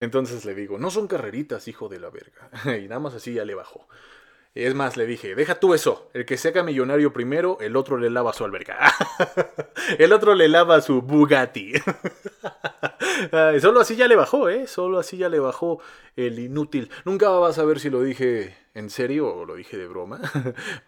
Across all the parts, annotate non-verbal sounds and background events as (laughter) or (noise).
Entonces le digo, no son carreritas, hijo de la verga. (laughs) y nada más así ya le bajó. Es más, le dije, deja tú eso. El que se haga millonario primero, el otro le lava su alberca. (laughs) el otro le lava su Bugatti. (laughs) solo así ya le bajó, ¿eh? Solo así ya le bajó el inútil. Nunca vas a ver si lo dije en serio o lo dije de broma.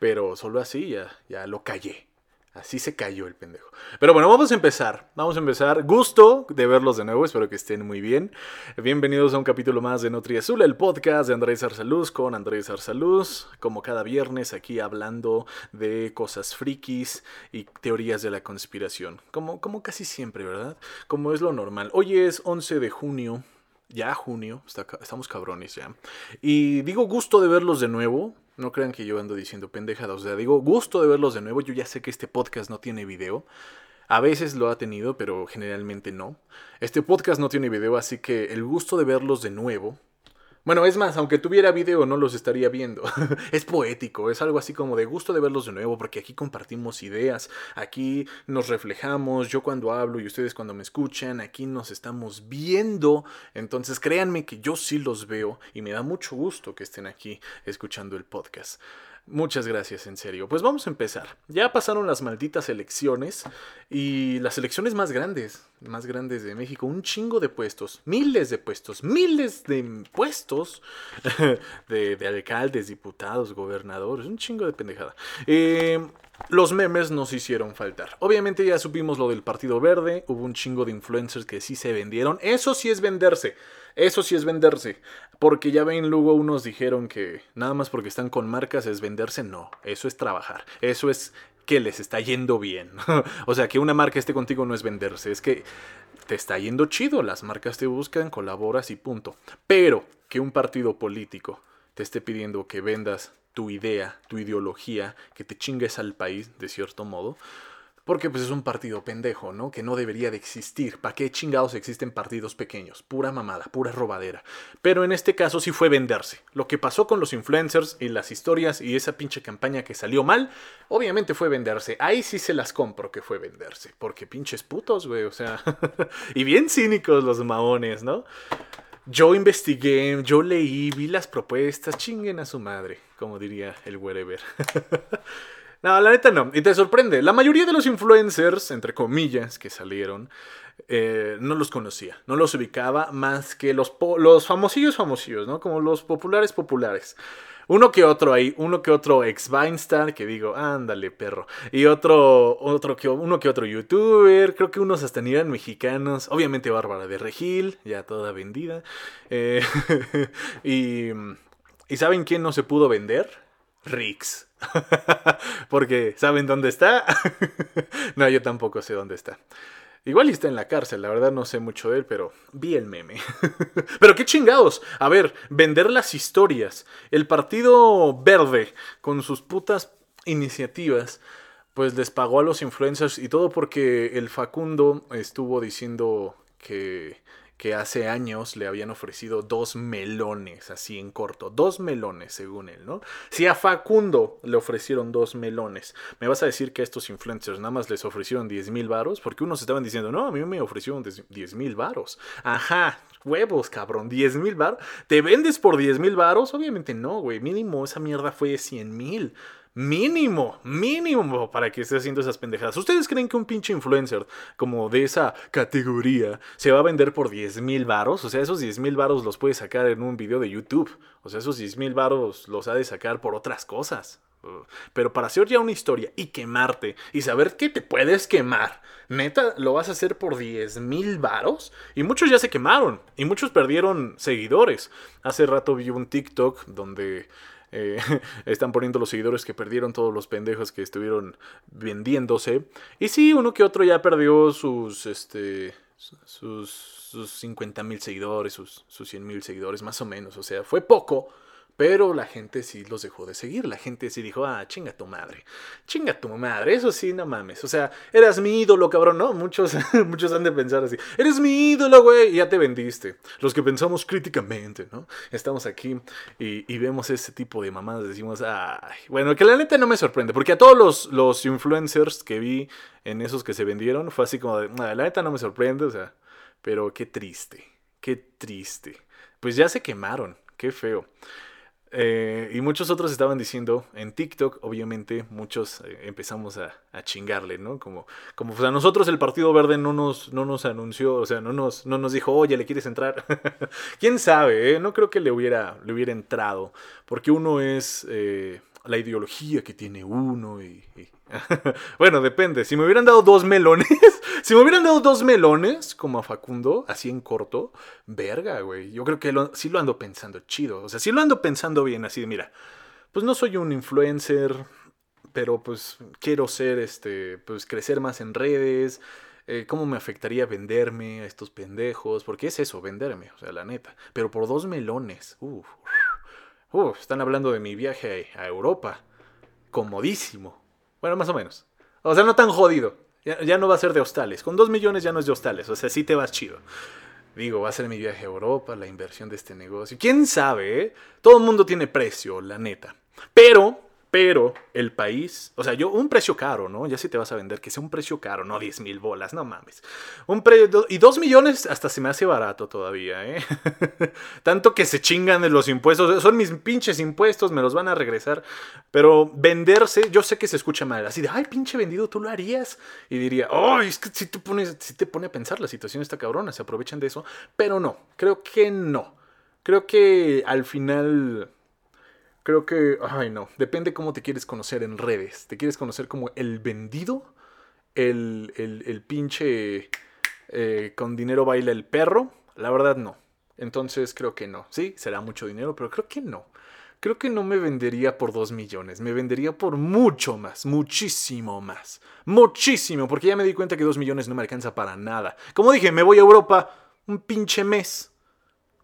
Pero solo así ya, ya lo callé. Así se cayó el pendejo. Pero bueno, vamos a empezar. Vamos a empezar. Gusto de verlos de nuevo. Espero que estén muy bien. Bienvenidos a un capítulo más de Nutri Azul, el podcast de Andrés Arsaluz con Andrés Arsaluz. Como cada viernes aquí hablando de cosas frikis y teorías de la conspiración. Como, como casi siempre, ¿verdad? Como es lo normal. Hoy es 11 de junio. Ya junio. estamos cabrones ya. Y digo gusto de verlos de nuevo no crean que yo ando diciendo pendejadas. O sea, digo, gusto de verlos de nuevo. Yo ya sé que este podcast no tiene video. A veces lo ha tenido, pero generalmente no. Este podcast no tiene video, así que el gusto de verlos de nuevo bueno, es más, aunque tuviera video no los estaría viendo. (laughs) es poético, es algo así como de gusto de verlos de nuevo, porque aquí compartimos ideas, aquí nos reflejamos, yo cuando hablo y ustedes cuando me escuchan, aquí nos estamos viendo. Entonces créanme que yo sí los veo y me da mucho gusto que estén aquí escuchando el podcast. Muchas gracias, en serio. Pues vamos a empezar. Ya pasaron las malditas elecciones y las elecciones más grandes, más grandes de México. Un chingo de puestos, miles de puestos, miles de puestos (laughs) de, alcaldes, diputados, gobernadores, un chingo de pendejada. Eh, los memes nos hicieron faltar. Obviamente ya supimos lo del Partido Verde, hubo un chingo de influencers que sí se vendieron. Eso sí es venderse. Eso sí es venderse. Porque ya ven, luego unos dijeron que nada más porque están con marcas es venderse. No, eso es trabajar. Eso es que les está yendo bien. (laughs) o sea, que una marca esté contigo no es venderse. Es que te está yendo chido. Las marcas te buscan, colaboras y punto. Pero que un partido político te esté pidiendo que vendas tu idea, tu ideología, que te chingues al país, de cierto modo, porque pues es un partido pendejo, ¿no? Que no debería de existir. ¿Para qué chingados existen partidos pequeños? Pura mamada, pura robadera. Pero en este caso sí fue venderse. Lo que pasó con los influencers y las historias y esa pinche campaña que salió mal, obviamente fue venderse. Ahí sí se las compro que fue venderse. Porque pinches putos, güey. O sea, (laughs) y bien cínicos los maones, ¿no? Yo investigué, yo leí, vi las propuestas, chinguen a su madre, como diría el wherever. (laughs) No, la neta no. Y te sorprende. La mayoría de los influencers, entre comillas, que salieron, eh, no los conocía. No los ubicaba más que los, los famosillos famosillos, ¿no? Como los populares populares. Uno que otro ahí, uno que otro ex Vinestar, que digo, ándale, perro. Y otro, otro que, uno que otro youtuber, creo que unos hasta ni eran mexicanos. Obviamente Bárbara de Regil, ya toda vendida. Eh, (laughs) y, ¿Y saben quién no se pudo vender? Rix. (laughs) Porque, ¿saben dónde está? (laughs) no, yo tampoco sé dónde está. Igual está en la cárcel, la verdad no sé mucho de él, pero vi el meme. (laughs) pero qué chingados. A ver, vender las historias. El Partido Verde, con sus putas iniciativas, pues les pagó a los influencers y todo porque el Facundo estuvo diciendo que que hace años le habían ofrecido dos melones, así en corto, dos melones según él, ¿no? Si a Facundo le ofrecieron dos melones, ¿me vas a decir que estos influencers nada más les ofrecieron 10 mil varos? Porque unos estaban diciendo, no, a mí me ofrecieron 10 mil varos. Ajá, huevos, cabrón, 10 mil varos. ¿Te vendes por 10 mil varos? Obviamente no, güey, mínimo esa mierda fue 100 mil. Mínimo, mínimo para que esté haciendo esas pendejadas. ¿Ustedes creen que un pinche influencer como de esa categoría se va a vender por 10 mil varos? O sea, esos 10 mil varos los puede sacar en un video de YouTube. O sea, esos 10 mil varos los ha de sacar por otras cosas. Pero para hacer ya una historia y quemarte y saber que te puedes quemar, neta, lo vas a hacer por 10 mil varos. Y muchos ya se quemaron y muchos perdieron seguidores. Hace rato vi un TikTok donde eh, (laughs) están poniendo los seguidores que perdieron todos los pendejos que estuvieron vendiéndose. Y sí, uno que otro ya perdió sus, este, sus, sus 50 mil seguidores, sus, sus 100 mil seguidores, más o menos. O sea, fue poco, pero la gente sí los dejó de seguir. La gente sí dijo, ah, chinga tu madre. Chinga tu madre. Eso sí, no mames. O sea, eras mi ídolo, cabrón, ¿no? Muchos, (laughs) muchos han de pensar así. Eres mi ídolo, güey. Ya te vendiste. Los que pensamos críticamente, ¿no? Estamos aquí y, vemos ese tipo de mamadas. Decimos, ay. Bueno, que la neta no me sorprende. Porque a todos los, los influencers que vi en esos que se vendieron, fue así como de, la neta no me sorprende. O sea, pero qué triste. qué triste. Pues ya se quemaron, qué feo. Eh, y muchos otros estaban diciendo en TikTok, obviamente, muchos eh, empezamos a, chingarle, ¿no? Como, como pues a nosotros el Partido Verde no nos, no nos anunció, o sea, no nos, no nos dijo, oye, ¿le quieres entrar? (laughs) ¿Quién sabe? Eh? No creo que le hubiera, le hubiera entrado, porque uno es la ideología que tiene uno y (laughs) bueno, depende. Si me hubieran dado dos melones, (laughs) si me hubieran dado dos melones, como a Facundo, así en corto, verga, güey. Yo creo que sí lo ando pensando chido. O sea, sí lo ando pensando bien, así de, mira, pues no soy un influencer, pero pues quiero ser, este, pues crecer más en redes. Eh, ¿Cómo me afectaría venderme a estos pendejos? Porque es eso, venderme, o sea, la neta. Pero por dos melones, uff. Están hablando de mi viaje a Europa. Comodísimo. Bueno, más o menos. O sea, no tan jodido. Ya, no va a ser de hostales. Con dos millones ya no es de hostales. O sea, sí te vas chido. Digo, va a ser mi viaje a Europa, la inversión de este negocio. ¿Quién sabe? Eh? Todo el mundo tiene precio, la neta. Pero pero el país, o sea, yo, un precio caro, ¿no? Ya si te vas a vender, que sea un precio caro, no 10 mil bolas, no mames. Un y 2 millones hasta se me hace barato todavía, ¿eh? (laughs) Tanto que se chingan de los impuestos, son mis pinches impuestos, me los van a regresar. Pero venderse, yo sé que se escucha mal, así de, ay, pinche vendido, tú lo harías. Y diría, ay, es que si te, pones, si te pone a pensar, la situación está cabrona, se aprovechan de eso. Pero no, creo que no. Creo que al final Creo que, ay no, depende cómo te quieres conocer en redes. ¿Te quieres conocer como el vendido? ¿El, el, pinche eh, con dinero baila el perro? La verdad no. Entonces creo que no. Sí, será mucho dinero, pero creo que no. Creo que no me vendería por dos millones. Me vendería por mucho más, muchísimo más. Muchísimo, porque ya me di cuenta que dos millones no me alcanza para nada. Como dije, me voy a Europa un pinche mes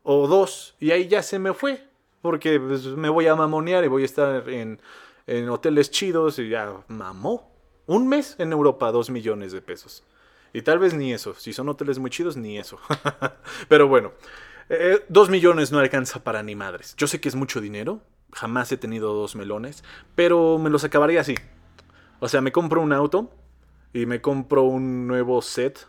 o dos y ahí ya se me fue porque pues, me voy a mamonear y voy a estar en, hoteles chidos y ya mamó. Un mes en Europa, dos millones de pesos. Y tal vez ni eso. Si son hoteles muy chidos, ni eso. (laughs) Pero bueno, eh, dos millones no alcanza para ni madres. Yo sé que es mucho dinero. Jamás he tenido dos melones. Pero me los acabaría así. O sea, me compro un auto y me compro un nuevo set.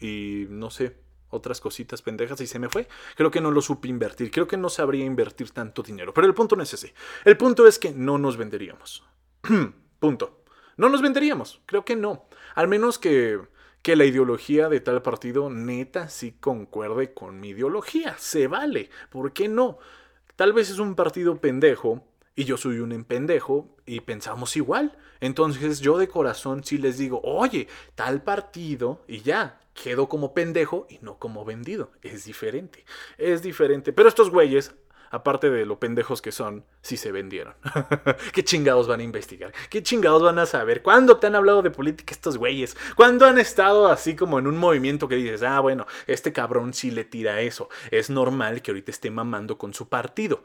Y no sé, otras cositas pendejas y se me fue. Creo que no lo supe invertir. Creo que no sabría invertir tanto dinero. Pero el punto no es ese. El punto es que no nos venderíamos. (clears throat) punto. No nos venderíamos. Creo que no. Al menos que, que la ideología de tal partido neta sí concuerde con mi ideología. Se vale. ¿Por qué no? Tal vez es un partido pendejo y yo soy un pendejo y pensamos igual. Entonces yo de corazón sí les digo, oye, tal partido y ya, quedo como pendejo y no como vendido. Es diferente, es diferente. Pero estos güeyes, aparte de lo pendejos que son, sí se vendieron. (laughs) ¿Qué chingados van a investigar? ¿Qué chingados van a saber? ¿Cuándo te han hablado de política estos güeyes? ¿Cuándo han estado así como en un movimiento que dices, ah, bueno, este cabrón sí le tira eso? Es normal que ahorita esté mamando con su partido.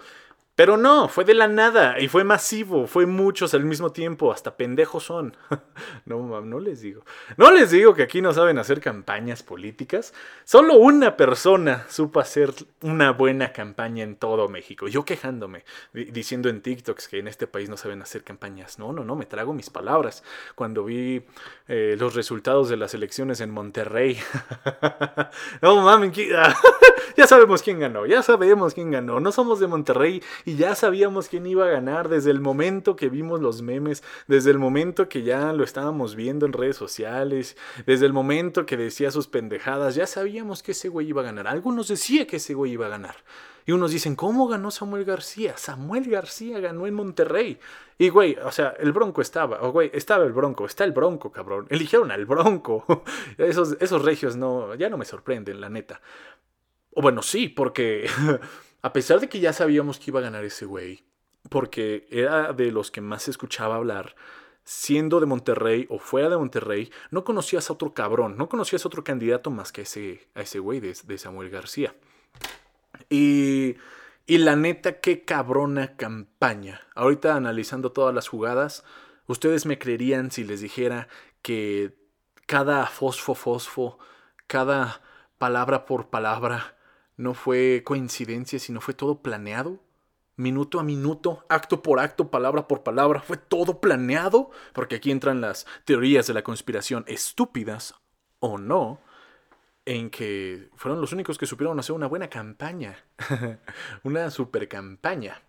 Pero no, fue de la nada y fue masivo, fue muchos al mismo tiempo, hasta pendejos son. (laughs) no, no les digo. No les digo que aquí no saben hacer campañas políticas. Solo una persona supo hacer una buena campaña en todo México. Yo quejándome, diciendo en TikToks que en este país no saben hacer campañas. No, no, no, me trago mis palabras. Cuando vi eh, los resultados de las elecciones en Monterrey. (laughs) no mames, (laughs) ya sabemos quién ganó, ya sabemos quién ganó. No somos de Monterrey y ya sabíamos quién iba a ganar desde el momento que vimos los memes, desde el momento que ya lo estábamos viendo en redes sociales, desde el momento que decía sus pendejadas, ya sabíamos que ese güey iba a ganar. Algunos decían que ese güey iba a ganar. Y unos dicen, ¿cómo ganó Samuel García? Samuel García ganó en Monterrey. Y güey, o sea, el Bronco estaba, o güey, estaba el Bronco, está el Bronco, cabrón. Eligieron al Bronco. (laughs) esos, esos regios no, ya no me sorprenden, la neta. O bueno, sí, porque (laughs) a pesar de que ya sabíamos que iba a ganar ese güey, porque era de los que más se escuchaba hablar, siendo de Monterrey o fuera de Monterrey, no conocías a otro cabrón, no conocías a otro candidato más que a ese, a ese güey de, de Samuel García. Y, y la neta, qué cabrona campaña. Ahorita analizando todas las jugadas, ustedes me creerían si les dijera que cada fosfo fosfo, cada palabra por palabra, no fue coincidencia, sino fue todo planeado. Minuto a minuto, acto por acto, palabra por palabra, fue todo planeado, porque aquí entran las teorías de la conspiración estúpidas o no. en que fueron los únicos que supieron hacer una buena campaña, (laughs) una super campaña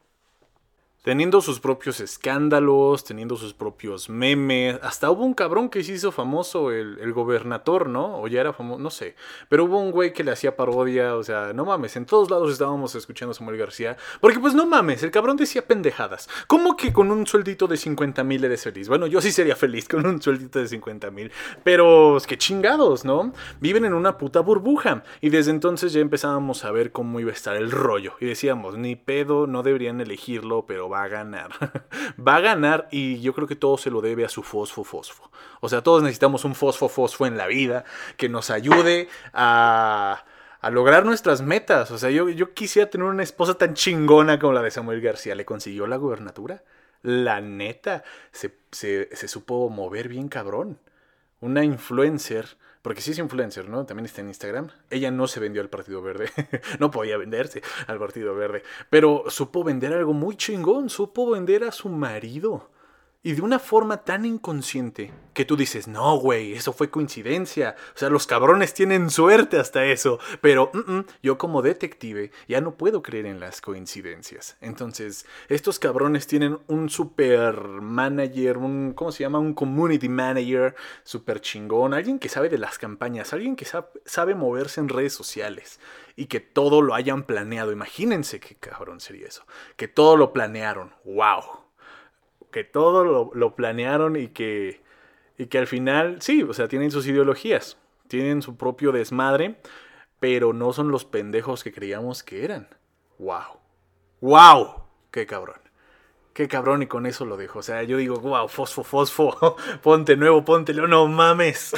teniendo sus propios escándalos, teniendo sus propios memes. Hasta hubo un cabrón que se hizo famoso, el, el gobernador, ¿no? O ya era famoso, no sé. Pero hubo un güey que le hacía parodia, o sea, no mames, en todos lados estábamos escuchando a Samuel García. Porque pues no mames, el cabrón decía pendejadas. ¿Cómo que con un sueldito de 50 mil eres feliz? Bueno, yo sí sería feliz con un sueldito de 50 mil. Pero es que chingados, ¿no? Viven en una puta burbuja. Y desde entonces ya empezábamos a ver cómo iba a estar el rollo. Y decíamos, ni pedo, no deberían elegirlo, pero va a ganar. (laughs) va a ganar y yo creo que todo se lo debe a su fosfo fosfo. O sea, todos necesitamos un fosfo fosfo en la vida que nos ayude a, a lograr nuestras metas. O sea, yo, yo quisiera tener una esposa tan chingona como la de Samuel García. ¿Le consiguió la gubernatura? La neta, se, se, se supo mover bien cabrón. Una influencer porque sí es influencer, ¿no? También está en Instagram. Ella no se vendió al Partido Verde. (laughs) no podía venderse al Partido Verde. Pero supo vender algo muy chingón. Supo vender a su marido. Y de una forma tan inconsciente que tú dices, no, güey, eso fue coincidencia. O sea, los cabrones tienen suerte hasta eso. Pero yo como detective ya no puedo creer en las coincidencias. Entonces, estos cabrones tienen un super manager, un, ¿cómo se llama? Un community manager super chingón. Alguien que sabe de las campañas, alguien que sabe moverse en redes sociales. Y que todo lo hayan planeado. Imagínense qué cabrón sería eso. Que todo lo planearon. ¡Wow! Que todo lo, planearon y que, y que al final, sí, o sea, tienen sus ideologías, tienen su propio desmadre, pero no son los pendejos que creíamos que eran. ¡Wow! ¡Wow! ¡Qué cabrón! Qué cabrón y con eso lo dejo. O sea, yo digo, wow, fosfo, fosfo, (laughs) ponte nuevo, ponte no mames.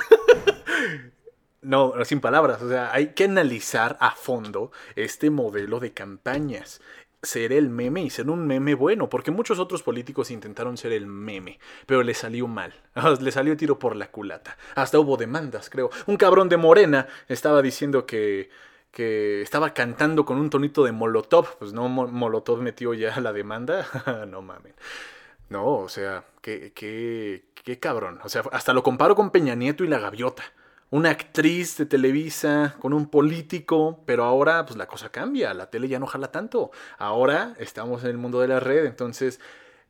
(laughs) no, sin palabras. O sea, hay que analizar a fondo este modelo de campañas ser el meme y ser un meme bueno, porque muchos otros políticos intentaron ser el meme, pero le salió mal, (laughs) le salió tiro por la culata. Hasta hubo demandas, creo. Un cabrón de Morena estaba diciendo que, que estaba cantando con un tonito de Molotov, pues no, Molotov metió ya la demanda, (laughs) no mames. No, o sea, qué, qué, qué cabrón. O sea, hasta lo comparo con Peña Nieto y la gaviota una actriz de Televisa con un político, pero ahora pues la cosa cambia, la tele ya no jala tanto. Ahora estamos en el mundo de la red, entonces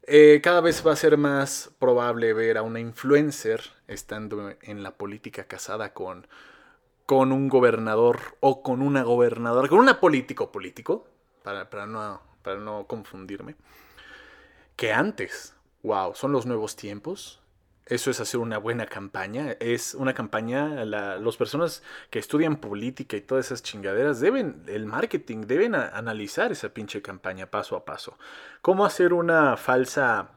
eh, cada vez va a ser más probable ver a una influencer estando en la política casada con, con un gobernador o con una gobernadora, con una político político, para, para, no, para no confundirme, que antes. Wow, son los nuevos tiempos eso es hacer una buena campaña. Es una campaña, las personas que estudian política y todas esas chingaderas deben, el marketing, deben analizar esa pinche campaña paso a paso. ¿Cómo hacer una falsa,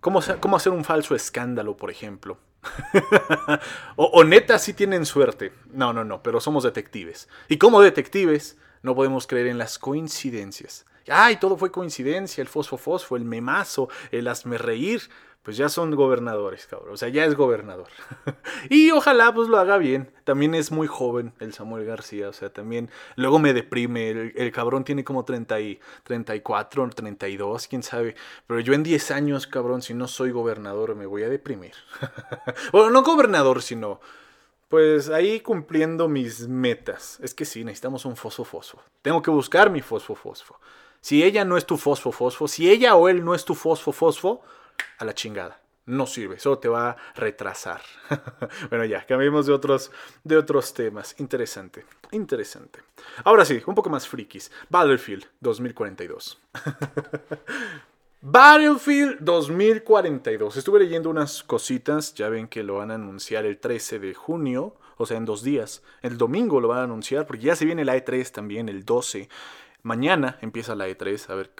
cómo, cómo hacer un falso escándalo, por ejemplo? (laughs) o, o, neta sí tienen suerte. No, no, no, pero somos detectives. Y como detectives no podemos creer en las coincidencias. Ay, todo fue coincidencia, el fosfo fosfo, el memazo, el hazme reír pues ya son gobernadores, cabrón. O sea, ya es gobernador. (laughs) y ojalá pues lo haga bien. También es muy joven el Samuel García. O sea, también luego me deprime. El, cabrón tiene como 30 y, 34, 32, quién sabe. Pero yo en 10 años, cabrón, si no soy gobernador, me voy a deprimir. (laughs) bueno, no gobernador, sino... Pues ahí cumpliendo mis metas. Es que sí, necesitamos un fosfo fosfo. Tengo que buscar mi fosfo fosfo. Si ella no es tu fosfo fosfo, si ella o él no es tu fosfo fosfo, a la chingada. No sirve, solo te va a retrasar. (laughs) bueno, ya, cambiemos de otros, de otros temas. Interesante, interesante. Ahora sí, un poco más frikis. Battlefield 2042. (laughs) Battlefield 2042. Estuve leyendo unas cositas, ya ven que lo van a anunciar el 13 de junio, o sea, en dos días. El domingo lo van a anunciar, porque ya se viene la E3 también, el 12. Mañana empieza la E3, a ver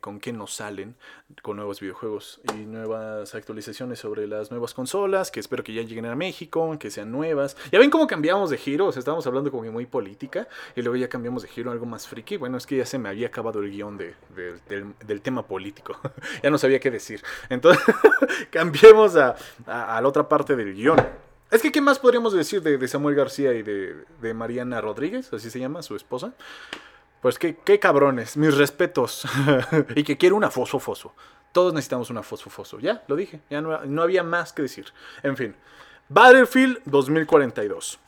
con qué nos salen, con nuevos videojuegos y nuevas actualizaciones sobre las nuevas consolas, que espero que ya lleguen a México, que sean nuevas. Ya ven cómo cambiamos de giro, o sea, estábamos hablando como que muy política y luego ya cambiamos de giro a algo más friki. Bueno, es que ya se me había acabado el guion de, del, tema político, (laughs) ya no sabía qué decir. Entonces, (laughs) cambiemos a, a, la otra parte del guion. Es que, ¿qué más podríamos decir de, de Samuel García y de, de Mariana Rodríguez? Así se llama, su esposa. Pues qué, qué cabrones, mis respetos. (laughs) y que quiero una fosfo fosfo. Todos necesitamos una fosfo fosfo. Ya, lo dije. Ya no, no había más que decir. En fin. Battlefield 2042.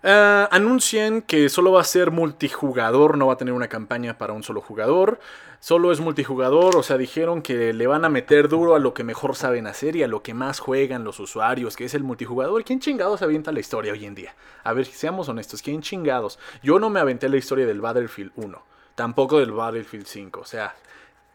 Uh, anuncian que solo va a ser multijugador, no va a tener una campaña para un solo jugador. Solo es multijugador, o sea, dijeron que le van a meter duro a lo que mejor saben hacer y a lo que más juegan los usuarios, que es el multijugador. ¿Quién chingados avienta la historia hoy en día? A ver, seamos honestos, ¿quién chingados? Yo no me aventé la historia del Battlefield 1, tampoco del Battlefield 5, o sea,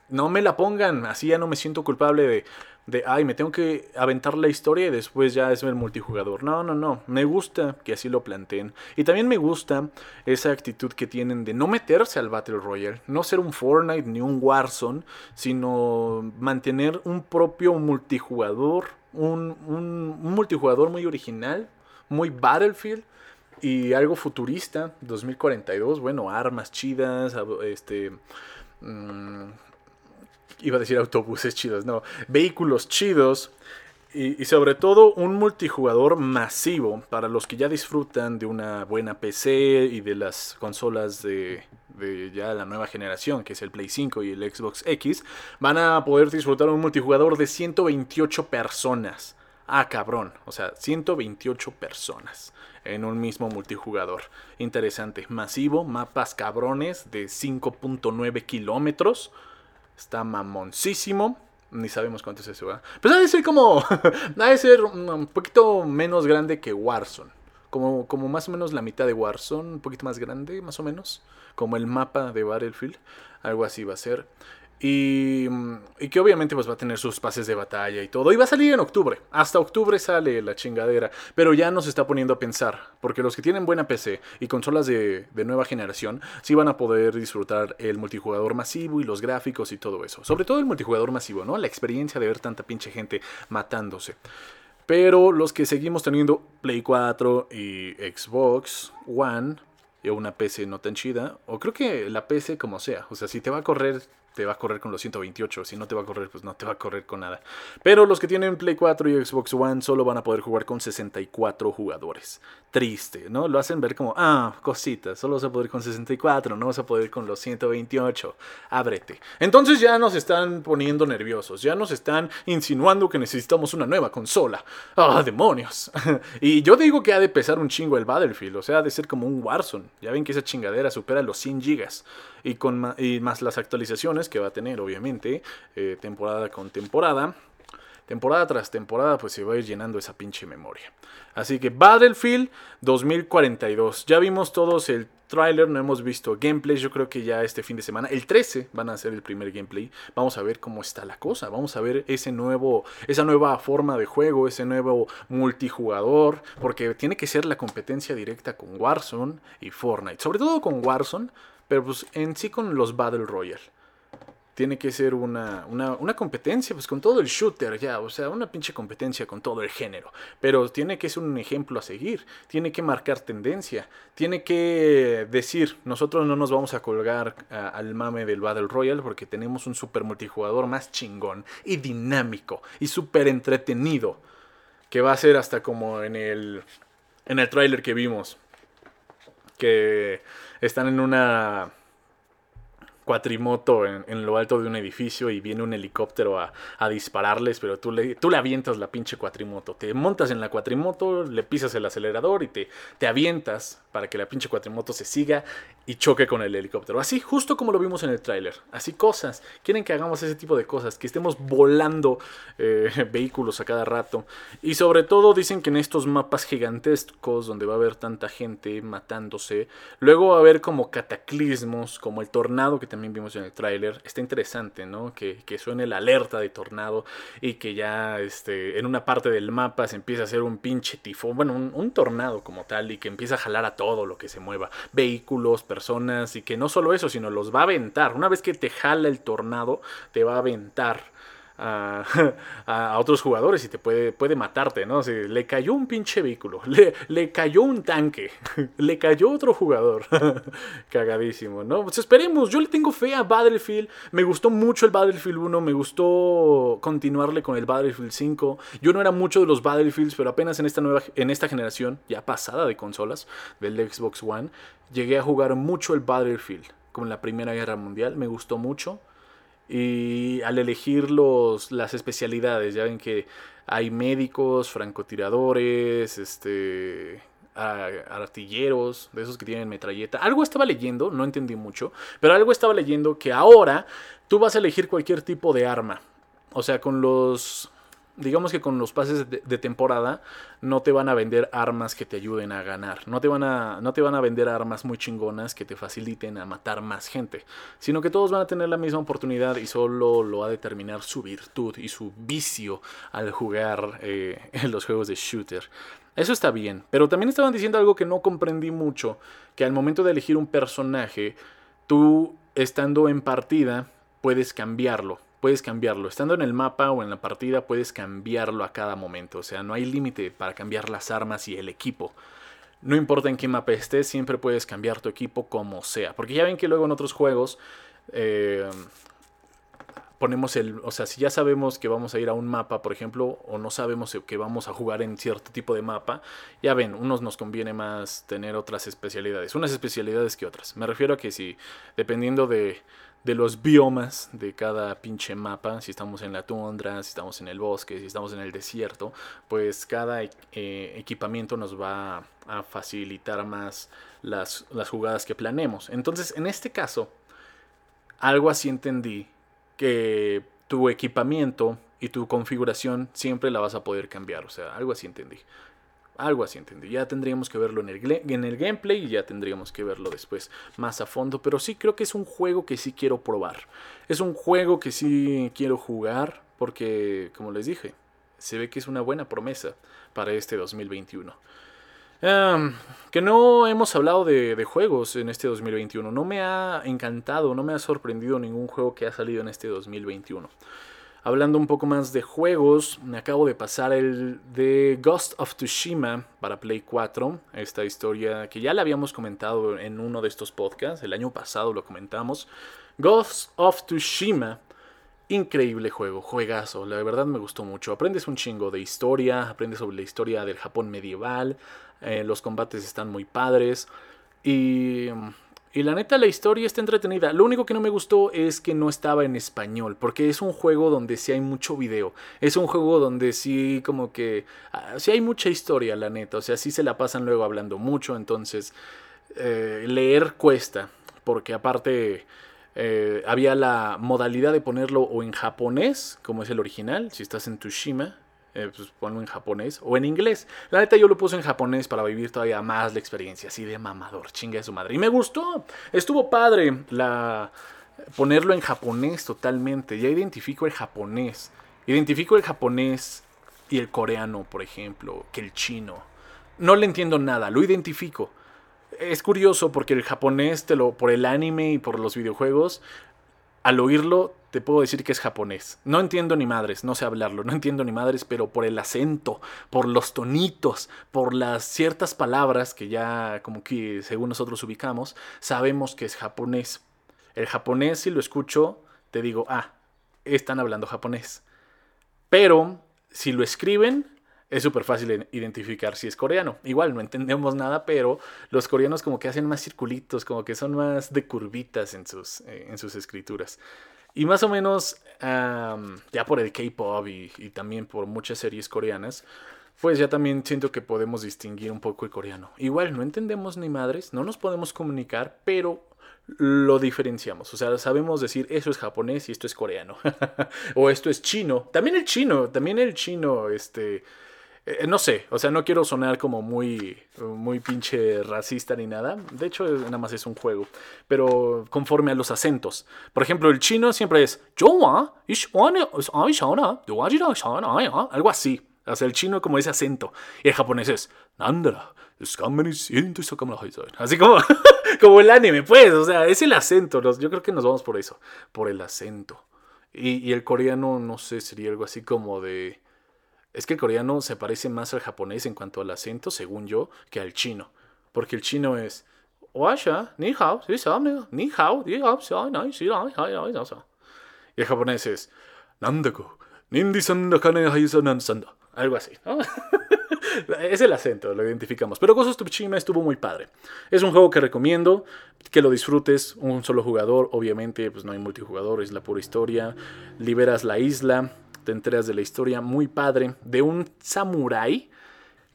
no me la pongan, así ya no me siento culpable de de, ay, me tengo que aventar la historia y después ya es el multijugador. No, no, no. Me gusta que así lo planteen. Y también me gusta esa actitud que tienen de no meterse al Battle Royale. No ser un Fortnite ni un Warzone, sino mantener un propio multijugador. Un, un, multijugador muy original, muy Battlefield y algo futurista, 2042, bueno, armas chidas, este, mm, iba a decir autobuses chidos, no, vehículos chidos. Y, sobre todo un multijugador masivo para los que ya disfrutan de una buena PC y de las consolas de, de, ya la nueva generación, que es el Play 5 y el Xbox X, van a poder disfrutar un multijugador de 128 personas. Ah, cabrón, o sea, 128 personas en un mismo multijugador. Interesante, masivo, mapas cabrones de 5.9 kilómetros Está mamoncísimo. Ni sabemos cuánto es eso, ¿verdad? Pero debe (laughs) ser como. debe ser un poquito menos grande que Warzone. Como, como más o menos la mitad de Warzone. Un poquito más grande, más o menos. Como el mapa de Battlefield. Algo así va a ser. Y, que obviamente pues va a tener sus pases de batalla y todo. Y va a salir en octubre. Hasta octubre sale la chingadera. Pero ya nos está poniendo a pensar. Porque los que tienen buena PC y consolas de nueva generación, sí van a poder disfrutar el multijugador masivo y los gráficos y todo eso. Sobre todo el multijugador masivo, ¿no? La experiencia de ver tanta pinche gente matándose. Pero los que seguimos teniendo Play 4 y Xbox One, y una PC no tan chida, o creo que la PC como sea, o sea, si te va a correr te va a correr con los 128. Si no te va a correr, pues no te va a correr con nada. Pero los que tienen Play 4 y Xbox One solo van a poder jugar con 64 jugadores. Triste, ¿no? Lo hacen ver como, ah, cositas, solo vas a poder con 64, no vas a poder con los 128. Ábrete. Entonces ya nos están poniendo nerviosos, ya nos están insinuando que necesitamos una nueva consola. ¡Ah, demonios! (laughs) y yo digo que ha de pesar un chingo el Battlefield, o sea, ha de ser como un Warzone. Ya ven que esa chingadera supera los 100 gigas. Y, con, y más las actualizaciones que va a tener, obviamente, eh, temporada con temporada. Temporada tras temporada, pues se va a ir llenando esa pinche memoria. Así que Battlefield 2042. Ya vimos todos el trailer, no hemos visto gameplay. Yo creo que ya este fin de semana, el 13, van a ser el primer gameplay. Vamos a ver cómo está la cosa. Vamos a ver ese nuevo, esa nueva forma de juego, ese nuevo multijugador. Porque tiene que ser la competencia directa con Warzone y Fortnite. Sobre todo con Warzone, pero pues en sí con los Battle Royale tiene que ser una, una, competencia, pues con todo el shooter ya, o sea, una pinche competencia con todo el género. Pero tiene que ser un ejemplo a seguir, tiene que marcar tendencia, tiene que decir, nosotros no nos vamos a colgar al mame del Battle Royale porque tenemos un super multijugador más chingón y dinámico y súper entretenido, que va a ser hasta como en el, en el trailer que vimos, que están en una cuatrimoto en, lo alto de un edificio y viene un helicóptero a, dispararles, pero tú le, tú le avientas la pinche cuatrimoto. Te montas en la cuatrimoto, le pisas el acelerador y te, te avientas para que la pinche cuatrimoto se siga y choque con el helicóptero. Así, justo como lo vimos en el tráiler. Así cosas. Quieren que hagamos ese tipo de cosas, que estemos volando eh, (laughs) vehículos a cada rato. Y sobre todo dicen que en estos mapas gigantescos donde va a haber tanta gente matándose, luego va a haber como cataclismos, como el tornado que también vimos en el tráiler. Está interesante, ¿no? Que, que, suene la alerta de tornado y que ya este, en una parte del mapa se empieza a hacer un pinche tifón, bueno, un, un tornado como tal y que empieza a jalar a todo lo que se mueva. Vehículos, personas y que no solo eso, sino los va a aventar. Una vez que te jala el tornado, te va a aventar (laughs) a, otros jugadores y te puede, puede matarte, ¿no? le cayó un pinche vehículo, (laughs) le, le cayó un tanque, (laughs) le cayó otro jugador. Cagadísimo, ¿no? Pues esperemos, yo le tengo fe a Battlefield, me gustó mucho el Battlefield 1, me gustó continuarle con el Battlefield 5. Yo no era mucho de los Battlefields, pero apenas en esta nueva en esta generación ya pasada de consolas del Xbox One, llegué a jugar mucho el Battlefield, como en la Primera Guerra Mundial, me gustó mucho. Y al elegir los, las especialidades, ya ven que hay médicos, francotiradores, este, artilleros, de esos que tienen metralleta. Algo estaba leyendo, no entendí mucho, pero algo estaba leyendo que ahora tú vas a elegir cualquier tipo de arma. O sea, con los digamos que con los pases de, temporada no te van a vender armas que te ayuden a ganar, no te, van a, no te van a vender armas muy chingonas que te faciliten a matar más gente, sino que todos van a tener la misma oportunidad y solo lo va a determinar su virtud y su vicio al jugar eh, (laughs) en los juegos de shooter. Eso está bien, pero también estaban diciendo algo que no comprendí mucho, que al momento de elegir un personaje, tú estando en partida puedes cambiarlo puedes cambiarlo. Estando en el mapa o en la partida puedes cambiarlo a cada momento. O sea, no hay límite para cambiar las armas y el equipo. No importa en qué mapa estés, siempre puedes cambiar tu equipo como sea. Porque ya ven que luego en otros juegos eh, ponemos el... O sea, si ya sabemos que vamos a ir a un mapa, por ejemplo, o no sabemos que vamos a jugar en cierto tipo de mapa, ya ven, unos nos conviene más tener otras especialidades. Unas especialidades que otras. Me refiero a que si, dependiendo de de los biomas de cada pinche mapa, si estamos en la tundra, si estamos en el bosque, si estamos en el desierto, pues cada eh, equipamiento nos va a facilitar más las, las jugadas que planemos. Entonces, en este caso, algo así entendí que tu equipamiento y tu configuración siempre la vas a poder cambiar, o sea, algo así entendí. Algo así entendí. Ya tendríamos que verlo en el, en el gameplay y ya tendríamos que verlo después más a fondo. Pero sí creo que es un juego que sí quiero probar. Es un juego que sí quiero jugar porque, como les dije, se ve que es una buena promesa para este 2021. que no hemos hablado de, de, juegos en este 2021. No me ha encantado, no me ha sorprendido ningún juego que ha salido en este 2021. Hablando un poco más de juegos, me acabo de pasar el de Ghost of Tsushima para Play 4. Esta historia que ya la habíamos comentado en uno de estos podcasts, el año pasado lo comentamos. Ghost of Tsushima, increíble juego, juegazo, la verdad me gustó mucho. Aprendes un chingo de historia, aprendes sobre la historia del Japón medieval, eh, los combates están muy padres. Y y la neta, la historia está entretenida. Lo único que no me gustó es que no estaba en español, porque es un juego donde sí hay mucho video. Es un juego donde sí, como que. Ah, sí hay mucha historia, la neta. O sea, sí se la pasan luego hablando mucho, entonces. Eh, leer cuesta, porque aparte. Eh, había la modalidad de ponerlo o en japonés, como es el original, si estás en Tushima, eh, pues ponlo en japonés o en inglés. La neta yo lo puse en japonés para vivir todavía más la experiencia, así de mamador, chinga de su madre. Y me gustó, estuvo padre la ponerlo en japonés totalmente. Ya identifico el japonés. Identifico el japonés y el coreano, por ejemplo, que el chino. No le entiendo nada, lo identifico. Es curioso porque el japonés, te lo, por el anime y por los videojuegos, al oírlo te puedo decir que es japonés. No entiendo ni madres, no sé hablarlo, no entiendo ni madres, pero por el acento, por los tonitos, por las ciertas palabras que ya como que según nosotros ubicamos, sabemos que es japonés. El japonés, si lo escucho, te digo, ah, están hablando japonés. Pero si lo escriben, es súper fácil identificar si es coreano. Igual no entendemos nada, pero los coreanos como que hacen más circulitos, como que son más de curvitas en sus, eh, en sus escrituras. Y más o menos, ya por el K-Pop y, y, también por muchas series coreanas, pues ya también siento que podemos distinguir un poco el coreano. Igual no entendemos ni madres, no nos podemos comunicar, pero lo diferenciamos. O sea, sabemos decir eso es japonés y esto es coreano. (laughs) o esto es chino. También el chino, también el chino, este eh, no sé, o sea, no quiero sonar como muy, muy pinche racista ni nada. De hecho, nada más es un juego. Pero conforme a los acentos. Por ejemplo, el chino siempre es algo así. O sea, el chino como ese acento. Y el japonés es Así como, (laughs) como el anime, pues. O sea, es el acento. Yo creo que nos vamos por eso. Por el acento. Y, y el coreano, no sé, sería algo así como de es que el coreano se parece más al japonés en cuanto al acento, según yo, que al chino. Porque el chino es. ni Y el japonés es. Algo así, (laughs) es el acento, lo identificamos. Pero Ghost of Tsushima estuvo muy padre. Es un juego que recomiendo, que lo disfrutes. Un solo jugador, obviamente, pues no hay multijugador, es la pura historia. Liberas la isla, te enteras de la historia muy padre de un samurái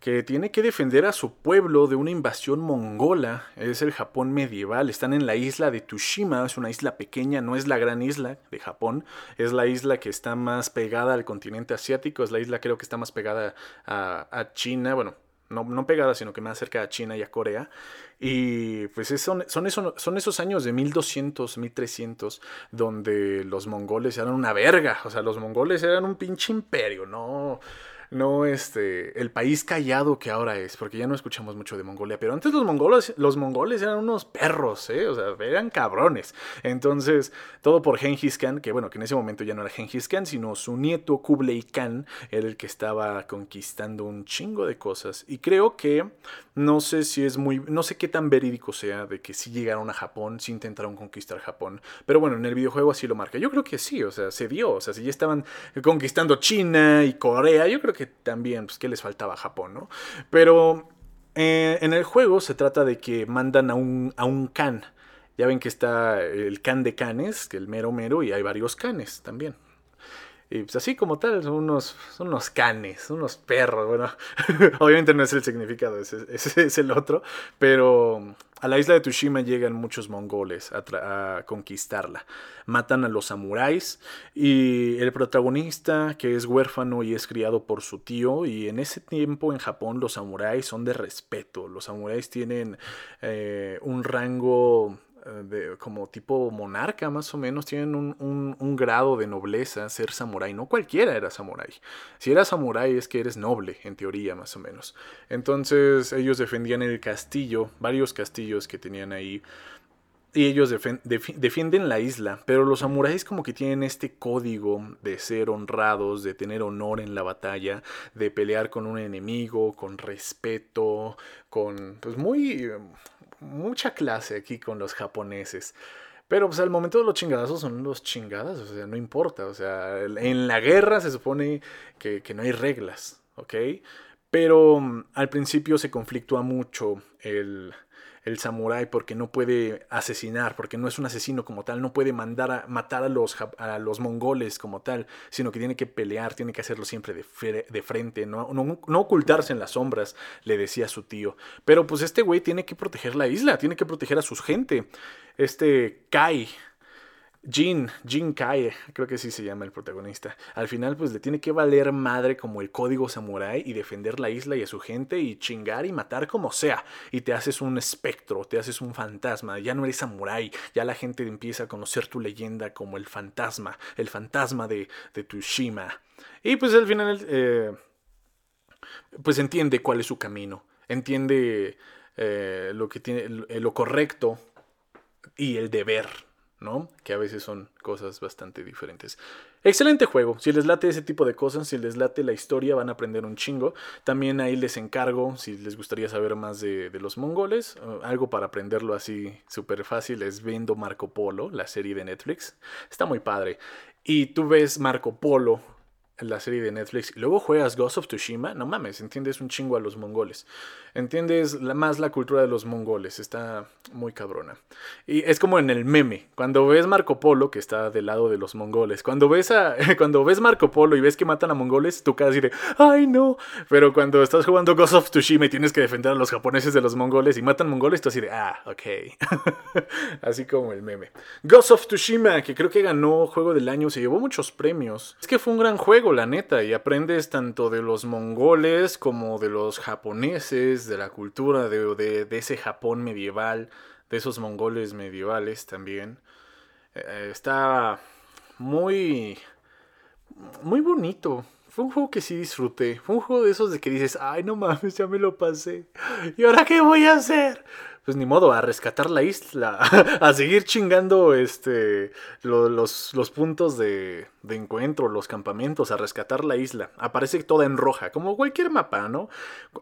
que tiene que defender a su pueblo de una invasión mongola. Es el Japón medieval. Están en la isla de Tushima, es una isla pequeña, no es la gran isla de Japón, es la isla que está más pegada al continente asiático, es la isla creo que está más pegada a, a China, bueno, no, no pegada, sino que más cerca a China y a Corea. Y pues son, son, esos, son esos años de 1200, 1300, donde los mongoles eran una verga. O sea, los mongoles eran un pinche imperio, no no este, el país callado que ahora es, porque ya no escuchamos mucho de Mongolia, pero antes los mongoles, los mongoles eran unos perros, ¿eh? o sea, eran cabrones. Entonces, todo por Genghis Khan, que bueno, que en ese momento ya no era Genghis Khan, sino su nieto Kublai Khan, era el que estaba conquistando un chingo de cosas. Y creo que, no sé si es muy, no sé qué tan verídico sea de que si llegaron a Japón, si intentaron conquistar Japón, pero bueno, en el videojuego así lo marca. Yo creo que sí, o sea, se dio, o sea, si ya estaban conquistando China y Corea, yo creo que que también, pues, que les faltaba Japón, ¿no? Pero eh, en el juego se trata de que mandan a un, a un Khan. Ya ven que está el Khan de Canes, que el mero mero, y hay varios Canes también. Y pues así como tal, son unos, son unos canes, unos perros. Bueno, (laughs) obviamente no es el significado, ese, es el otro. Pero a la isla de Tushima llegan muchos mongoles a, conquistarla. Matan a los samuráis y el protagonista, que es huérfano y es criado por su tío, y en ese tiempo en Japón los samuráis son de respeto. Los samuráis tienen eh, un rango de, como tipo monarca más o menos, tienen un, un, grado de nobleza ser samurái. No cualquiera era samurái. Si eras samurái es que eres noble, en teoría más o menos. Entonces ellos defendían el castillo, varios castillos que tenían ahí. Y ellos defienden la isla, pero los samuráis como que tienen este código de ser honrados, de tener honor en la batalla, de pelear con un enemigo, con respeto, con pues muy mucha clase aquí con los japoneses. Pero pues al momento los chingadazos son los chingadas, o sea, no importa. O sea, en la guerra se supone que, que no hay reglas, ¿ok? Pero mm, al principio se conflictúa mucho el, el samurái porque no puede asesinar, porque no es un asesino como tal, no puede mandar a matar a los, a los mongoles como tal, sino que tiene que pelear, tiene que hacerlo siempre de, frente, no, no, ocultarse en las sombras, le decía su tío. Pero pues este güey tiene que proteger la isla, tiene que proteger a su gente. Este Kai, Jin, Jin Kai, creo que sí se llama el protagonista. Al final, pues le tiene que valer madre como el código samurái y defender la isla y a su gente y chingar y matar como sea. Y te haces un espectro, te haces un fantasma. Ya no eres samurái, ya la gente empieza a conocer tu leyenda como el fantasma, el fantasma de, de Tushima. Y pues al final, eh, pues entiende cuál es su camino, entiende eh, lo que tiene, lo correcto y el deber ¿no? Que a veces son cosas bastante diferentes. Excelente juego. Si les late ese tipo de cosas, si les late la historia, van a aprender un chingo. También ahí les encargo, si les gustaría saber más de, los mongoles, uh, algo para aprenderlo así súper fácil es viendo Marco Polo, la serie de Netflix. Está muy padre. Y tú ves Marco Polo la serie de Netflix y luego juegas Ghost of Tsushima, no mames, entiendes un chingo a los mongoles. Entiendes más la cultura de los mongoles, está muy cabrona. Y es como en el meme, cuando ves Marco Polo, que está del lado de los mongoles, cuando ves, a, (laughs) cuando ves Marco Polo y ves que matan a mongoles, tú casi de, ay no, pero cuando estás jugando Ghost of Tsushima y tienes que defender a los japoneses de los mongoles y matan mongoles, tú así de, ah, ok. (laughs) así como el meme. Ghost of Tsushima, que creo que ganó Juego del Año, se llevó muchos premios. Es que fue un gran juego la neta, y aprendes tanto de los mongoles como de los japoneses, de la cultura de, ese Japón medieval, de esos mongoles medievales también. Eh, está muy, muy bonito. Fue un juego que sí disfruté. Fue un juego de esos de que dices, ay, no mames, ya me lo pasé. ¿Y ahora qué voy a hacer? Pues ni modo, a rescatar la isla, (laughs) a seguir chingando este, los, los, puntos de, de, encuentro, los campamentos, a rescatar la isla. Aparece toda en roja, como cualquier mapa, ¿no?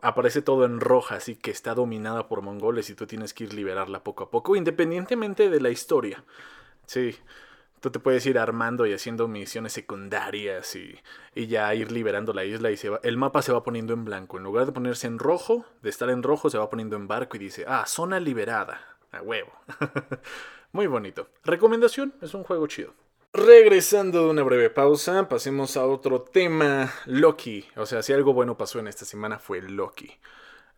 Aparece todo en roja, así que está dominada por mongoles y tú tienes que ir liberarla poco a poco, independientemente de la historia. Sí, tú te puedes ir armando y haciendo misiones secundarias y, ya ir liberando la isla y se va, el mapa se va poniendo en blanco. En lugar de ponerse en rojo, de estar en rojo, se va poniendo en barco y dice, ah, zona liberada. A huevo. (laughs) Muy bonito. Recomendación, es un juego chido. Regresando de una breve pausa, pasemos a otro tema, Loki. O sea, si algo bueno pasó en esta semana fue Loki.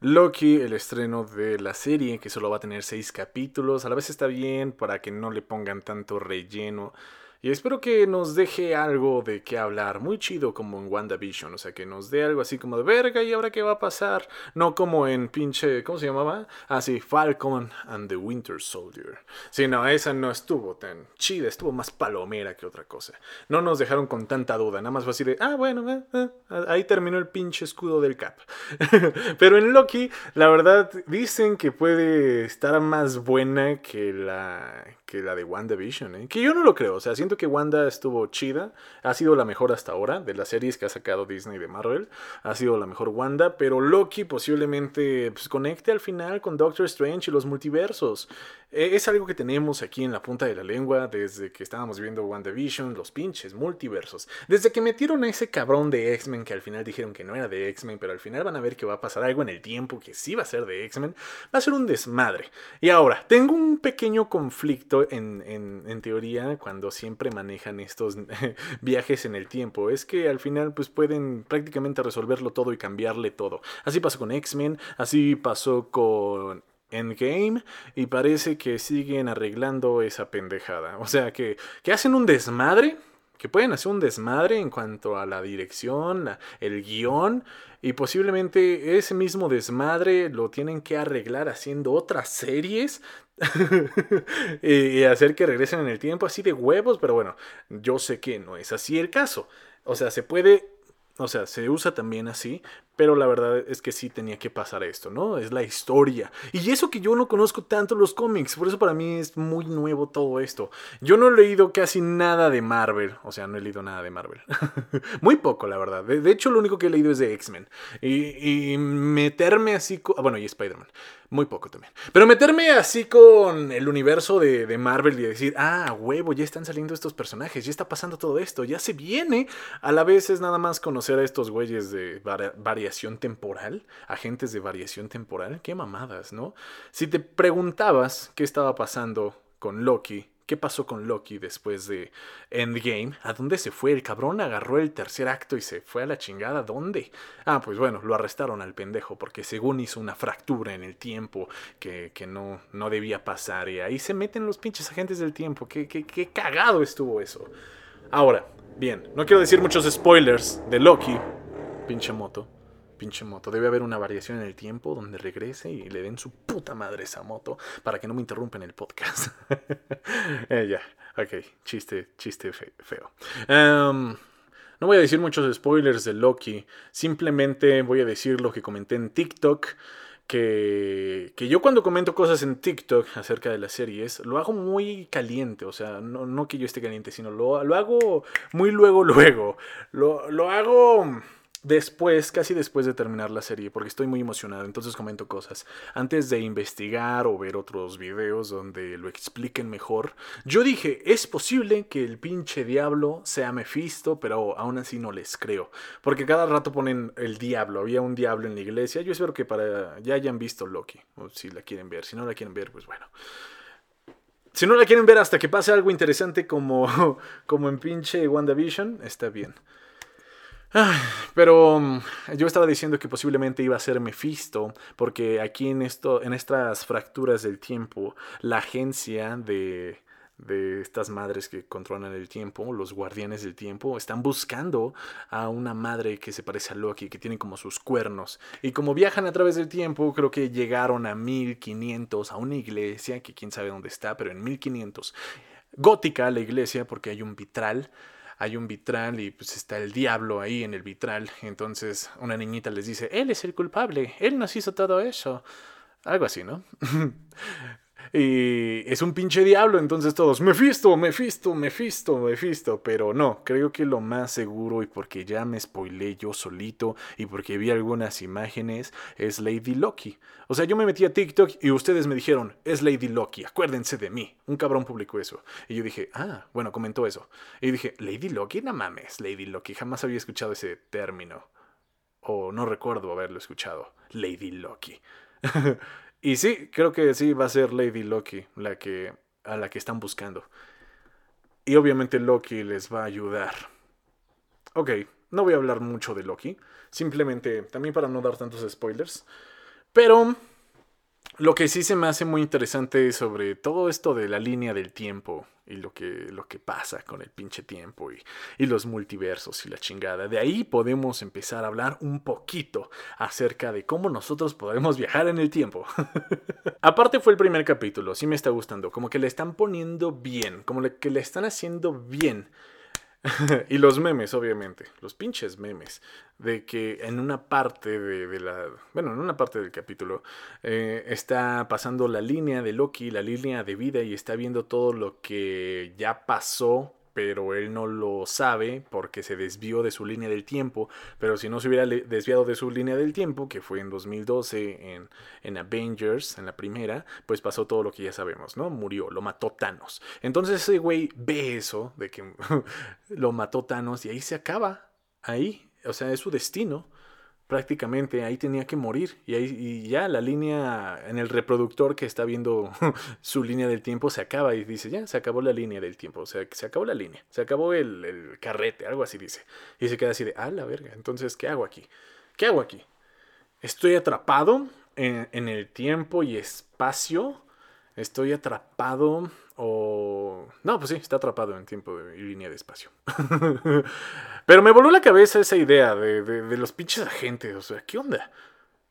Loki, el estreno de la serie, que solo va a tener seis capítulos, a la vez está bien para que no le pongan tanto relleno. Y espero que nos deje algo de qué hablar, muy chido como en WandaVision, o sea, que nos dé algo así como de verga y ahora qué va a pasar, no como en pinche, ¿cómo se llamaba? Ah, Falcon and the Winter Soldier. Sí, no, esa no estuvo tan chida, estuvo más palomera que otra cosa. No nos dejaron con tanta duda, nada más fue así de, ah, bueno, eh, eh, ahí terminó el pinche escudo del Cap. (laughs) Pero en Loki, la verdad, dicen que puede estar más buena que la, que la de WandaVision, ¿eh? Que yo no lo creo, o sea, siento que Wanda estuvo chida, ha sido la mejor hasta ahora, de las series que ha sacado Disney de Marvel, ha sido la mejor Wanda, pero Loki posiblemente pues, conecte al final con Doctor Strange y los multiversos. E, es algo que tenemos aquí en la punta de la lengua desde que estábamos viendo WandaVision, los pinches multiversos. Desde que metieron a ese cabrón de X-Men que al final dijeron que no era de X-Men, pero al final van a ver que va a pasar algo en el tiempo que sí va a ser de X-Men, va a ser un desmadre. Y ahora, tengo un pequeño conflicto en, en, teoría cuando siempre manejan estos (laughs) viajes en el tiempo. Es que al final pues pueden prácticamente resolverlo todo y cambiarle todo. Así pasó con X-Men, así pasó con Endgame y parece que siguen arreglando esa pendejada. O sea, que, que hacen un desmadre, que pueden hacer un desmadre en cuanto a la dirección, el guion, y posiblemente ese mismo desmadre lo tienen que arreglar haciendo otras series (laughs) y hacer que regresen en el tiempo así de huevos, pero bueno, yo sé que no es así el caso. O sea, se puede o sea, se usa también así, pero la verdad es que sí tenía que pasar esto, ¿no? Es la historia. Y eso que yo no conozco tanto los cómics, por eso para mí es muy nuevo todo esto. Yo no he leído casi nada de Marvel, o sea, no he leído nada de Marvel. (laughs) muy poco, la verdad. De, hecho, lo único que he leído es de X-Men. Y, meterme así, con... bueno, y Spider-Man. Muy poco también. Pero meterme así con el universo de, Marvel y decir, ah, huevo, ya están saliendo estos personajes, ya está pasando todo esto, ya se viene. A la vez es nada más conocer a estos güeyes de variación temporal, agentes de variación temporal. Qué mamadas, ¿no? Si te preguntabas qué estaba pasando con Loki ¿Qué pasó con Loki después de Endgame? ¿A dónde se fue? El cabrón agarró el tercer acto y se fue a la chingada. ¿Dónde? Ah, pues bueno, lo arrestaron al pendejo porque según hizo una fractura en el tiempo que, no, no debía pasar. Y ahí se meten los pinches agentes del tiempo. Qué, qué, qué cagado estuvo eso. Ahora, bien, no quiero decir muchos spoilers de Loki. Pinche moto pinche moto. Debe haber una variación en el tiempo donde regrese y le den su puta madre esa moto para que no me interrumpen el podcast. (laughs) eh, ya, ok, chiste, chiste feo. Em, no voy a decir muchos spoilers de Loki, simplemente voy a decir lo que comenté en TikTok. Que, que, yo cuando comento cosas en TikTok acerca de las series, lo hago muy caliente, o sea, no, no que yo esté caliente, sino lo, lo hago muy luego, luego. Lo, lo hago después, casi después de terminar la serie, porque estoy muy emocionado, entonces comento cosas. Antes de investigar o ver otros videos donde lo expliquen mejor, yo dije, es posible que el pinche diablo sea Mephisto, pero aún así no les creo. Porque cada rato ponen el diablo, había un diablo en la iglesia, yo espero que para ya hayan visto Loki, o si la quieren ver, si no la quieren ver, pues bueno. Si no la quieren ver hasta que pase algo interesante como, (laughs) como en pinche WandaVision, está bien. Pero mm, yo estaba diciendo que posiblemente iba a ser Mephisto, porque aquí en, esto, en estas fracturas del tiempo, la agencia de, de estas madres que controlan el tiempo, los guardianes del tiempo, están buscando a una madre que se parece a Loki, que tiene como sus cuernos. Y como viajan a través del tiempo, creo que llegaron a 1500, a una iglesia, que quién sabe dónde está, pero en 1500. Gótica la iglesia, porque hay un vitral hay un vitral y pues está el diablo ahí en el vitral. Entonces una niñita les dice, él es el culpable, él nos hizo todo eso. Algo así, ¿no? (laughs) Y es un pinche diablo, entonces todos, Mephisto, Mephisto, Mephisto, Mephisto. Pero no, creo que lo más seguro, y porque ya me spoilé yo solito, y porque vi algunas imágenes, es Lady Loki. O sea, yo me metí a TikTok y ustedes me dijeron, es Lady Loki, acuérdense de mí. Un cabrón publicó eso. Y yo dije, ah, bueno, comentó eso. Y dije, Lady Loki, no mames, Lady Loki, jamás había escuchado ese término. O no recuerdo haberlo escuchado. Lady Loki. (laughs) Y sí, creo que sí va a ser Lady Loki la que, a la que están buscando. Y obviamente Loki les va a ayudar. Ok, no voy a hablar mucho de Loki. Simplemente, también para no dar tantos spoilers. Pero lo que sí se me hace muy interesante sobre todo esto de la línea del tiempo y lo que, lo que pasa con el pinche tiempo y, y, los multiversos y la chingada. De ahí podemos empezar a hablar un poquito acerca de cómo nosotros podemos viajar en el tiempo. (laughs) Aparte fue el primer capítulo, sí me está gustando, como que le están poniendo bien, como que le están haciendo bien (laughs) y los memes, obviamente, los pinches memes, de que en una parte de, la, bueno, en una parte del capítulo eh, está pasando la línea de Loki, la línea de vida y está viendo todo lo que ya pasó pero él no lo sabe porque se desvió de su línea del tiempo. Pero si no se hubiera desviado de su línea del tiempo, que fue en 2012 en, en Avengers, en la primera, pues pasó todo lo que ya sabemos, ¿no? Murió, lo mató Thanos. Entonces ese güey ve eso, de que (laughs) lo mató Thanos y ahí se acaba. Ahí, o sea, es su destino prácticamente ahí tenía que morir. Y, ahí, ya la línea en el reproductor que está viendo (laughs) su línea del tiempo se acaba y dice, ya, se acabó la línea del tiempo. O sea, se acabó la línea, se acabó el, carrete, algo así dice. Y se queda así de, ah, la verga, entonces, ¿qué hago aquí? ¿Qué hago aquí? Estoy atrapado en, en el tiempo y espacio. Estoy atrapado o... No, pues sí, está atrapado en tiempo y línea de espacio. (laughs) Pero me voló la cabeza esa idea de, de, los pinches agentes. O sea, ¿qué onda?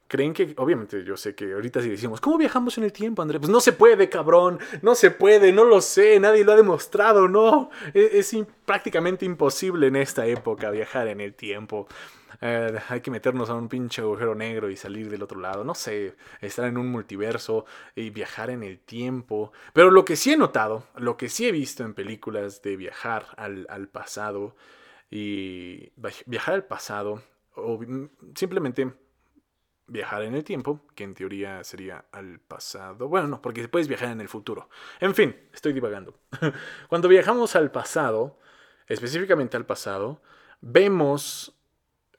Creen que, obviamente, yo sé que ahorita si decimos, ¿cómo viajamos en el tiempo, André? Pues no se puede, cabrón, no se puede, no lo sé, nadie lo ha demostrado, no. E, es, prácticamente imposible en esta época viajar en el tiempo. Eh, hay que meternos a un pinche agujero negro y salir del otro lado, no sé, estar en un multiverso y viajar en el tiempo. Pero lo que sí he notado, lo que sí he visto en películas de viajar al, al pasado, y viajar al pasado o simplemente viajar en el tiempo, que en teoría sería al pasado. Bueno, no, porque puedes viajar en el futuro. En fin, estoy divagando. (laughs) Cuando viajamos al pasado, específicamente al pasado, vemos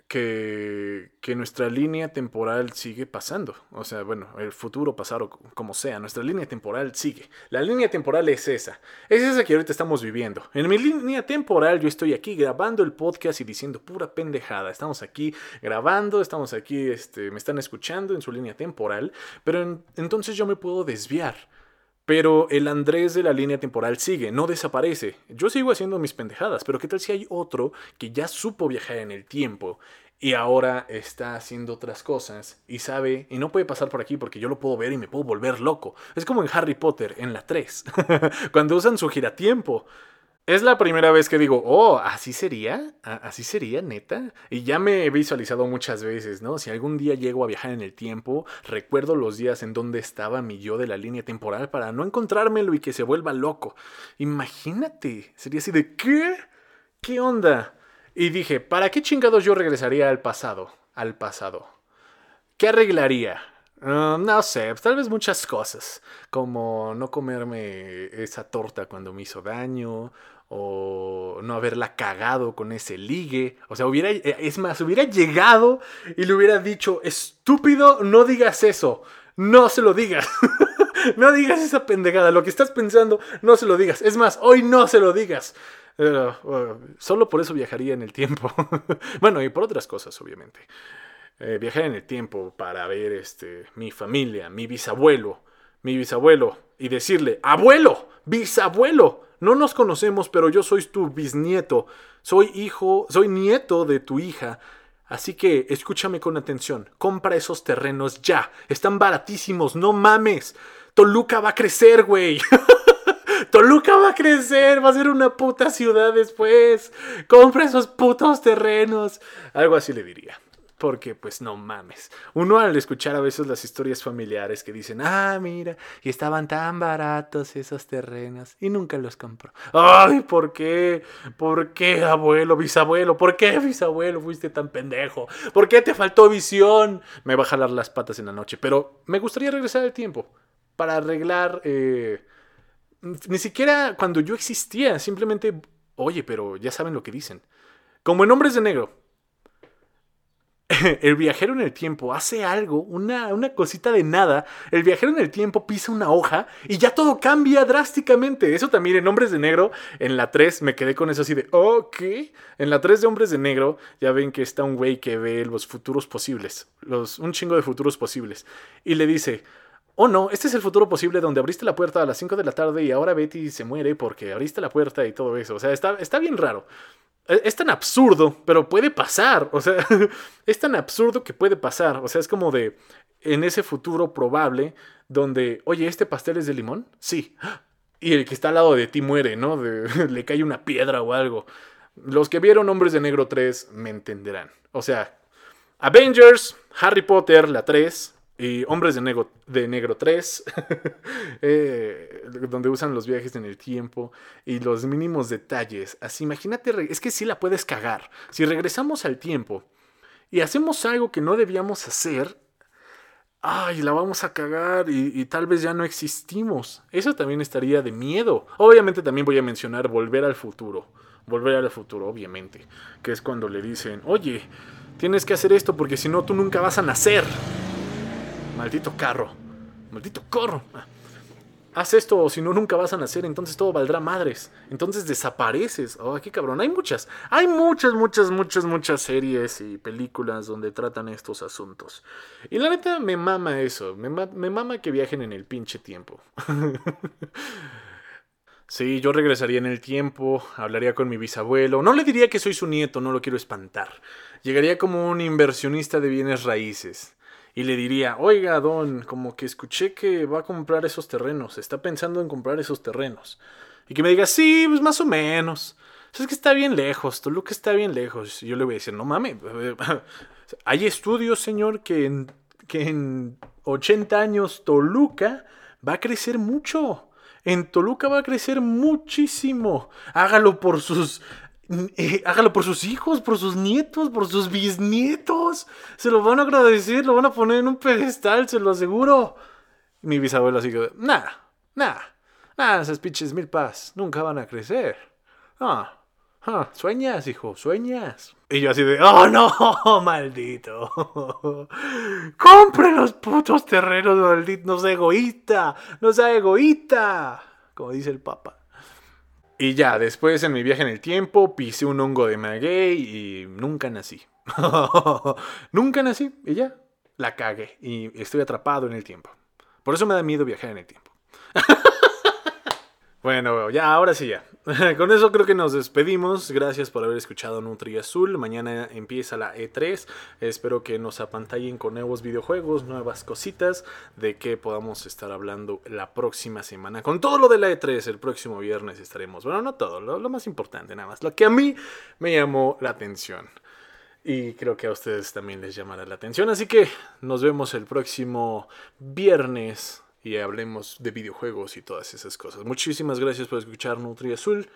que, que, nuestra línea temporal sigue pasando. O sea, bueno, el futuro, pasado, como sea, nuestra línea temporal sigue. La línea temporal es esa. Es esa que ahorita estamos viviendo. En mi línea temporal yo estoy aquí grabando el podcast y diciendo pura pendejada. Estamos aquí grabando, estamos aquí, este, me están escuchando en su línea temporal, pero entonces yo me puedo desviar. Pero el Andrés de la línea temporal sigue, no desaparece. Yo sigo haciendo mis pendejadas, pero ¿qué tal si hay otro que ya supo viajar en el tiempo y ahora está haciendo otras cosas y sabe, y no puede pasar por aquí porque yo lo puedo ver y me puedo volver loco? Es como en Harry Potter, en la 3, (laughs) cuando usan su giratiempo. Es la primera vez que digo, oh, así sería, así sería, neta. Y ya me he visualizado muchas veces, ¿no? Si algún día llego a viajar en el tiempo, recuerdo los días en donde estaba mi yo de la línea temporal para no encontrármelo y que se vuelva loco. Imagínate, sería así de, ¿qué? ¿Qué onda? Y dije, ¿para qué chingados yo regresaría al pasado? Al pasado. ¿Qué arreglaría? Ah, no sé, tal vez muchas cosas, como no comerme esa torta cuando me hizo daño, o no haberla cagado con ese ligue. O sea, hubiera, eh, es más, hubiera llegado y le hubiera dicho, estúpido, no digas eso, no se lo digas. (laughs) no digas esa pendejada, lo que estás pensando, no se lo digas. Es más, hoy no se lo digas. solo por eso viajaría en el tiempo. (laughs) bueno, y por otras cosas, obviamente. Eh, viajar en el tiempo para ver este, mi familia, mi bisabuelo, mi bisabuelo, y decirle, abuelo, bisabuelo, no nos conocemos, pero yo soy tu bisnieto, soy hijo, soy nieto de tu hija. Así que escúchame con atención, compra esos terrenos ya, están baratísimos, no mames. Toluca va a crecer, güey. (laughs) Toluca va a crecer, va a ser una puta ciudad después. Compra esos putos terrenos. Algo así le diría. Porque pues no mames. Uno al escuchar a veces las historias familiares que dicen, ah, mira, y estaban tan baratos esos terrenos y nunca los compró. Ay, ¿por qué? ¿Por qué, abuelo, bisabuelo? ¿Por qué, bisabuelo, fuiste tan pendejo? ¿Por qué te faltó visión? Me va a jalar las patas en la noche. Pero me gustaría regresar al tiempo para arreglar... Eh, ni siquiera cuando yo existía, simplemente, oye, pero ya saben lo que dicen. Como en Hombres de Negro, (laughs) el viajero en el tiempo hace algo, una, una, cosita de nada, el viajero en el tiempo pisa una hoja y ya todo cambia drásticamente. Eso también en Hombres de Negro, en la 3 me quedé con eso así de, ok. En la 3 de Hombres de Negro ya ven que está un güey que ve los futuros posibles, los, un chingo de futuros posibles. Y le dice, oh no, este es el futuro posible donde abriste la puerta a las 5 de la tarde y ahora Betty se muere porque abriste la puerta y todo eso. O sea, está, está bien raro. Es tan absurdo, pero puede pasar. O sea, (laughs) es tan absurdo que puede pasar. O sea, es como de en ese futuro probable donde, oye, ¿este pastel es de limón? Sí. (gasps) Y el que está al lado de ti muere, ¿no? (laughs) le cae una piedra o algo. Los que vieron Hombres de Negro 3 me entenderán. O sea, Avengers, Harry Potter, la 3, y Hombres de Negro, de Negro 3, (laughs) eh, donde usan los viajes en el tiempo y los mínimos detalles. Así, imagínate, es que sí la puedes cagar. Si regresamos al tiempo y hacemos algo que no debíamos hacer, ay, la vamos a cagar y, y, tal vez ya no existimos. Eso también estaría de miedo. Obviamente también voy a mencionar volver al futuro. Volver al futuro, obviamente. Que es cuando le dicen, oye, tienes que hacer esto porque si no tú nunca vas a nacer. Maldito carro. Maldito corro. Haz esto o si no nunca vas a nacer, entonces todo valdrá madres. Entonces desapareces. Oh, qué cabrón. Hay muchas. Hay muchas, muchas, muchas, muchas series y películas donde tratan estos asuntos. Y la neta me mama eso. Me, me mama que viajen en el pinche tiempo. (laughs) Sí, yo regresaría en el tiempo, hablaría con mi bisabuelo. No le diría que soy su nieto, no lo quiero espantar. Llegaría como un inversionista de bienes raíces y le diría, oiga, don, como que escuché que va a comprar esos terrenos, está pensando en comprar esos terrenos. Y que me diga, sí, pues más o menos. Es que está bien lejos, Toluca está bien lejos. Y yo le voy a decir, no mames, (laughs) hay estudios, señor, que en, que en 80 años Toluca va a crecer mucho. En Toluca va a crecer muchísimo. Hágalo por sus hágalo por sus hijos, por sus nietos, por sus bisnietos. Se lo van a agradecer, lo van a poner en un pedestal, se lo aseguro. mi bisabuelo así que, nada, nada, nada, esas pinches mil paz nunca van a crecer. Ah, ah, sueñas, hijo, sueñas. Y yo así de, oh no, (laughs) maldito. (laughs) Compre los putos terrenos, maldito, no sea egoísta, no sea egoísta, como dice el Papa. Y ya, después en mi viaje en el tiempo pisé un hongo de maguey y nunca nací. (laughs) nunca nací y ya, la cagué y estoy atrapado en el tiempo. Por eso me da miedo viajar en el tiempo. (laughs) Bueno, ya, ahora sí ya. (laughs) Con eso creo que nos despedimos. Gracias por haber escuchado Nutri Azul. Mañana empieza la E3. Espero que nos apantallen con nuevos videojuegos, nuevas cositas de que podamos estar hablando la próxima semana. Con todo lo de la E3, el próximo viernes estaremos. Bueno, no todo, lo, lo más importante nada más. Lo que a mí me llamó la atención. Y creo que a ustedes también les llamará la atención. Así que nos vemos el próximo viernes y hablemos de videojuegos y todas esas cosas. Muchísimas gracias por escuchar Nutri Azul.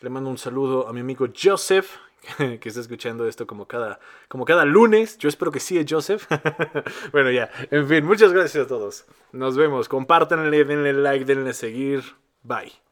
Le mando un saludo a mi amigo Joseph, (laughs) que está escuchando esto como cada, como cada lunes. Yo espero que sí, Joseph. (laughs) bueno, ya. En fin, muchas gracias a todos. Nos vemos. Compártanle, denle like, denle seguir. Bye.